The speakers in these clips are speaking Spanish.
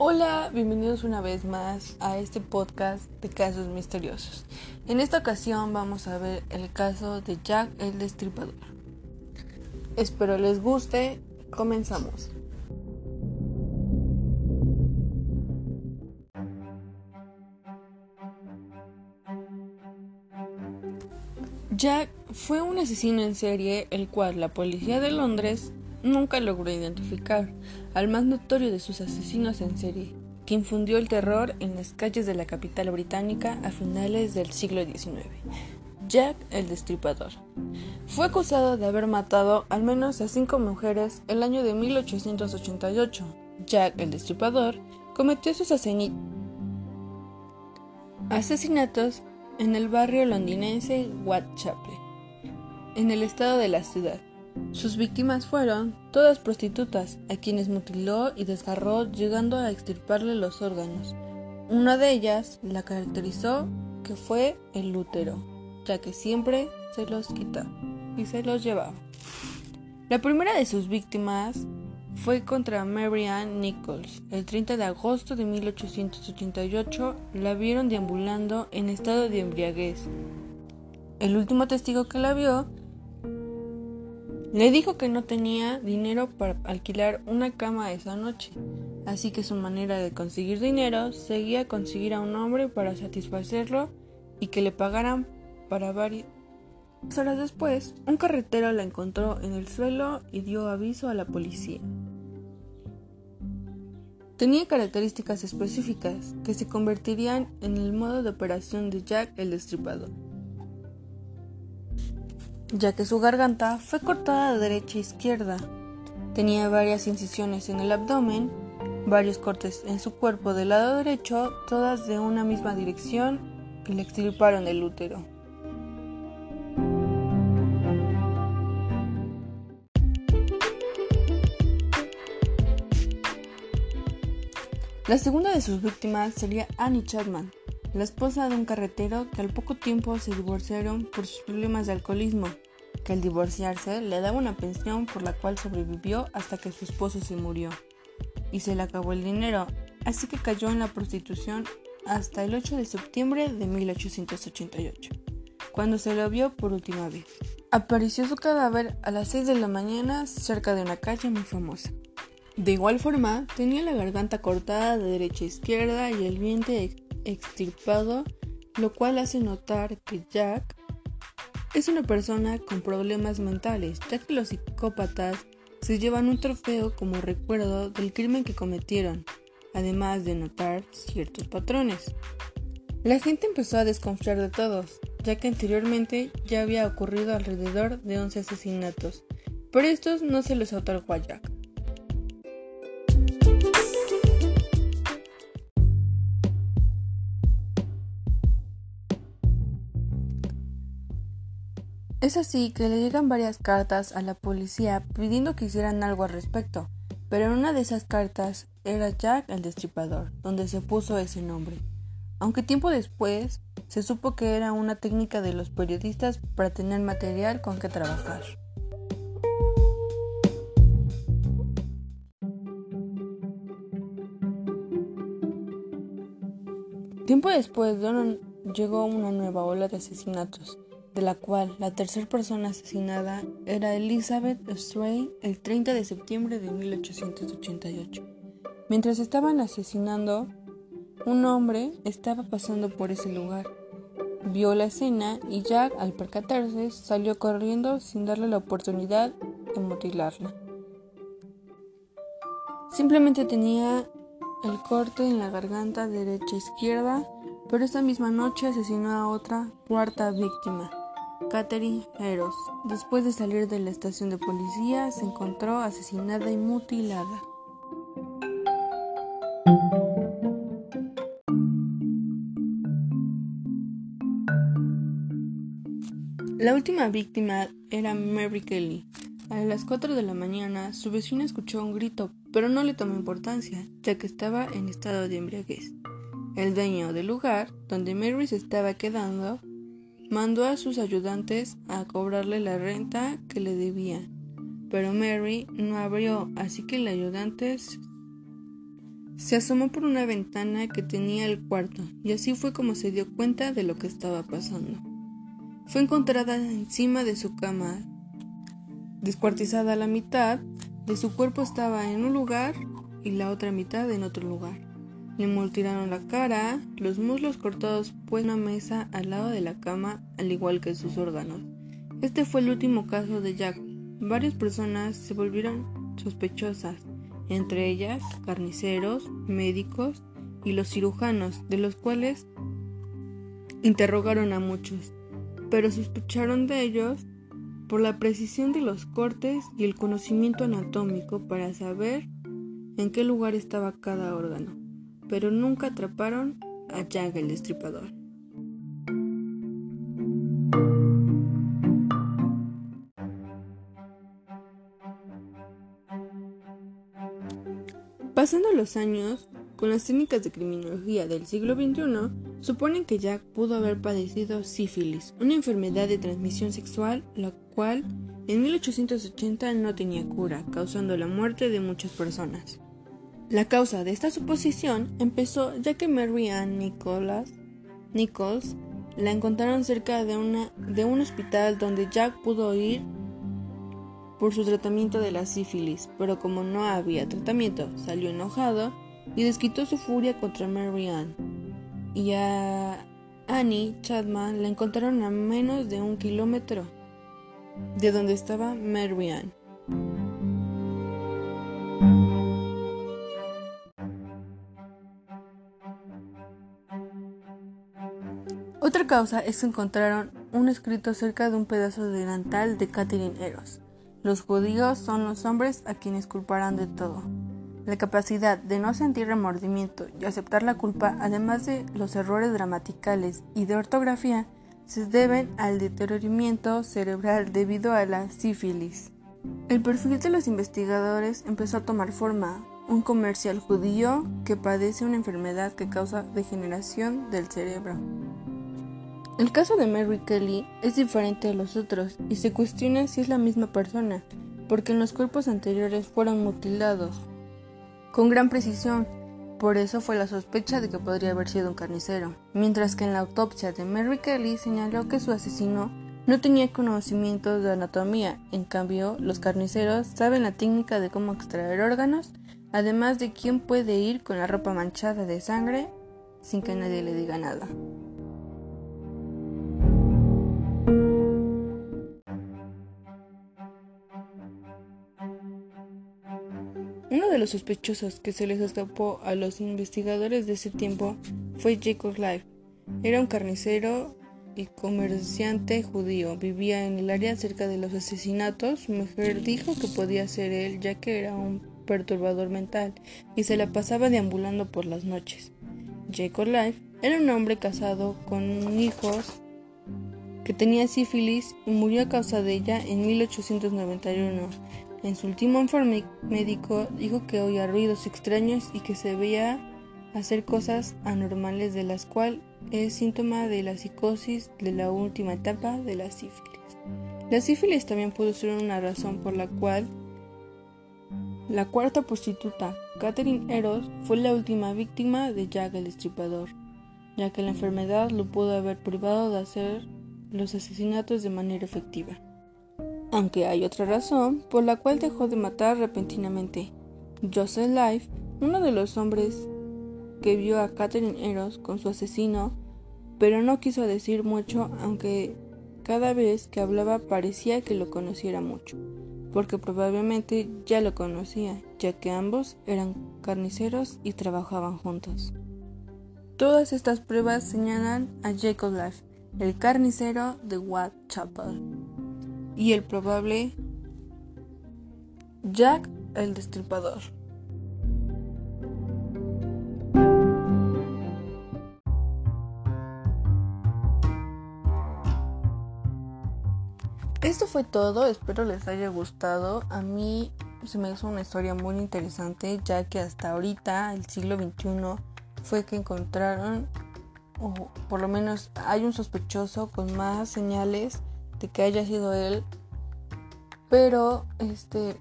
Hola, bienvenidos una vez más a este podcast de casos misteriosos. En esta ocasión vamos a ver el caso de Jack el Destripador. Espero les guste, comenzamos. Jack fue un asesino en serie el cual la policía de Londres nunca logró identificar al más notorio de sus asesinos en serie, que infundió el terror en las calles de la capital británica a finales del siglo XIX. Jack el Destripador. Fue acusado de haber matado al menos a cinco mujeres el año de 1888. Jack el Destripador cometió sus asesinatos en el barrio londinense Whitechapel, en el estado de la ciudad. Sus víctimas fueron todas prostitutas, a quienes mutiló y desgarró llegando a extirparle los órganos. Una de ellas la caracterizó que fue el útero, ya que siempre se los quitaba y se los llevaba. La primera de sus víctimas fue contra Mary Ann Nichols. El 30 de agosto de 1888 la vieron deambulando en estado de embriaguez. El último testigo que la vio le dijo que no tenía dinero para alquilar una cama esa noche, así que su manera de conseguir dinero seguía conseguir a un hombre para satisfacerlo y que le pagaran para varias horas después, un carretero la encontró en el suelo y dio aviso a la policía. Tenía características específicas que se convertirían en el modo de operación de Jack el Destripador ya que su garganta fue cortada de derecha a izquierda. Tenía varias incisiones en el abdomen, varios cortes en su cuerpo del lado derecho, todas de una misma dirección, y le extirparon el útero. La segunda de sus víctimas sería Annie Chapman, la esposa de un carretero que al poco tiempo se divorciaron por sus problemas de alcoholismo, que al divorciarse le daba una pensión por la cual sobrevivió hasta que su esposo se murió, y se le acabó el dinero, así que cayó en la prostitución hasta el 8 de septiembre de 1888, cuando se lo vio por última vez. Apareció su cadáver a las 6 de la mañana cerca de una calle muy famosa. De igual forma, tenía la garganta cortada de derecha a izquierda y el vientre extirpado, lo cual hace notar que Jack es una persona con problemas mentales, ya que los psicópatas se llevan un trofeo como recuerdo del crimen que cometieron, además de notar ciertos patrones. La gente empezó a desconfiar de todos, ya que anteriormente ya había ocurrido alrededor de 11 asesinatos, pero estos no se les otorgó a Jack. Es así que le llegan varias cartas a la policía pidiendo que hicieran algo al respecto, pero en una de esas cartas era Jack el Destripador, donde se puso ese nombre. Aunque tiempo después se supo que era una técnica de los periodistas para tener material con que trabajar. Tiempo después, llegó una nueva ola de asesinatos de la cual la tercera persona asesinada era Elizabeth Stray el 30 de septiembre de 1888. Mientras estaban asesinando, un hombre estaba pasando por ese lugar. Vio la escena y Jack, al percatarse, salió corriendo sin darle la oportunidad de mutilarla. Simplemente tenía el corte en la garganta derecha-izquierda, e pero esa misma noche asesinó a otra cuarta víctima. Catherine Eros, después de salir de la estación de policía, se encontró asesinada y mutilada. La última víctima era Mary Kelly. A las 4 de la mañana, su vecina escuchó un grito, pero no le tomó importancia, ya que estaba en estado de embriaguez. El dueño del lugar, donde Mary se estaba quedando, Mandó a sus ayudantes a cobrarle la renta que le debían, pero Mary no abrió, así que los ayudantes se asomó por una ventana que tenía el cuarto y así fue como se dio cuenta de lo que estaba pasando. Fue encontrada encima de su cama, descuartizada a la mitad, de su cuerpo estaba en un lugar y la otra mitad en otro lugar. Le mutilaron la cara, los muslos cortados pues una mesa al lado de la cama, al igual que sus órganos. Este fue el último caso de Jack. Varias personas se volvieron sospechosas, entre ellas carniceros, médicos y los cirujanos, de los cuales interrogaron a muchos, pero sospecharon de ellos por la precisión de los cortes y el conocimiento anatómico para saber en qué lugar estaba cada órgano, pero nunca atraparon a Jack el Destripador. Pasando los años, con las técnicas de criminología del siglo XXI, suponen que Jack pudo haber padecido sífilis, una enfermedad de transmisión sexual, la cual en 1880 no tenía cura, causando la muerte de muchas personas. La causa de esta suposición empezó ya que Mary Ann Nicholas, Nichols la encontraron cerca de, una, de un hospital donde Jack pudo ir por su tratamiento de la sífilis, pero como no había tratamiento, salió enojado y desquitó su furia contra Mary Ann. Y a Annie Chapman la encontraron a menos de un kilómetro de donde estaba Mary Ann. Otra causa es que encontraron un escrito cerca de un pedazo de delantal de Catherine Eros. Los judíos son los hombres a quienes culparán de todo. La capacidad de no sentir remordimiento y aceptar la culpa, además de los errores gramaticales y de ortografía, se deben al deterioramiento cerebral debido a la sífilis. El perfil de los investigadores empezó a tomar forma, un comercial judío que padece una enfermedad que causa degeneración del cerebro. El caso de Mary Kelly es diferente a los otros y se cuestiona si es la misma persona, porque en los cuerpos anteriores fueron mutilados con gran precisión, por eso fue la sospecha de que podría haber sido un carnicero, mientras que en la autopsia de Mary Kelly señaló que su asesino no tenía conocimientos de anatomía, en cambio los carniceros saben la técnica de cómo extraer órganos, además de quién puede ir con la ropa manchada de sangre sin que nadie le diga nada. Los sospechosos que se les escapó a los investigadores de ese tiempo fue Jacob Life. Era un carnicero y comerciante judío. Vivía en el área cerca de los asesinatos. Su mujer dijo que podía ser él ya que era un perturbador mental y se la pasaba deambulando por las noches. Jacob Life era un hombre casado con hijos que tenía sífilis y murió a causa de ella en 1891. En su último informe médico dijo que oía ruidos extraños y que se veía hacer cosas anormales de las cuales es síntoma de la psicosis de la última etapa de la sífilis. La sífilis también pudo ser una razón por la cual la cuarta prostituta, Catherine Eros, fue la última víctima de Jack el Estripador, ya que la enfermedad lo pudo haber privado de hacer los asesinatos de manera efectiva. Aunque hay otra razón por la cual dejó de matar repentinamente. Joseph Life, uno de los hombres que vio a Catherine Eros con su asesino, pero no quiso decir mucho, aunque cada vez que hablaba parecía que lo conociera mucho, porque probablemente ya lo conocía, ya que ambos eran carniceros y trabajaban juntos. Todas estas pruebas señalan a Jacob Life, el carnicero de Whitechapel y el probable Jack el Destripador. Esto fue todo, espero les haya gustado. A mí se me hizo una historia muy interesante ya que hasta ahorita, el siglo XXI, fue que encontraron, o por lo menos hay un sospechoso con más señales de que haya sido él. Pero este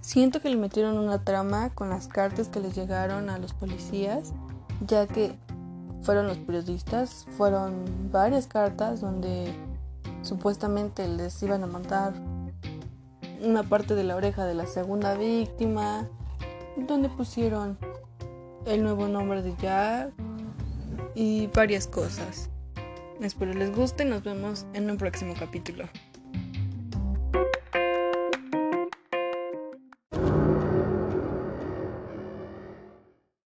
Siento que le metieron una trama con las cartas que les llegaron a los policías, ya que fueron los periodistas, fueron varias cartas donde supuestamente les iban a mandar una parte de la oreja de la segunda víctima, donde pusieron el nuevo nombre de Jack y varias cosas. Espero les guste y nos vemos en un próximo capítulo.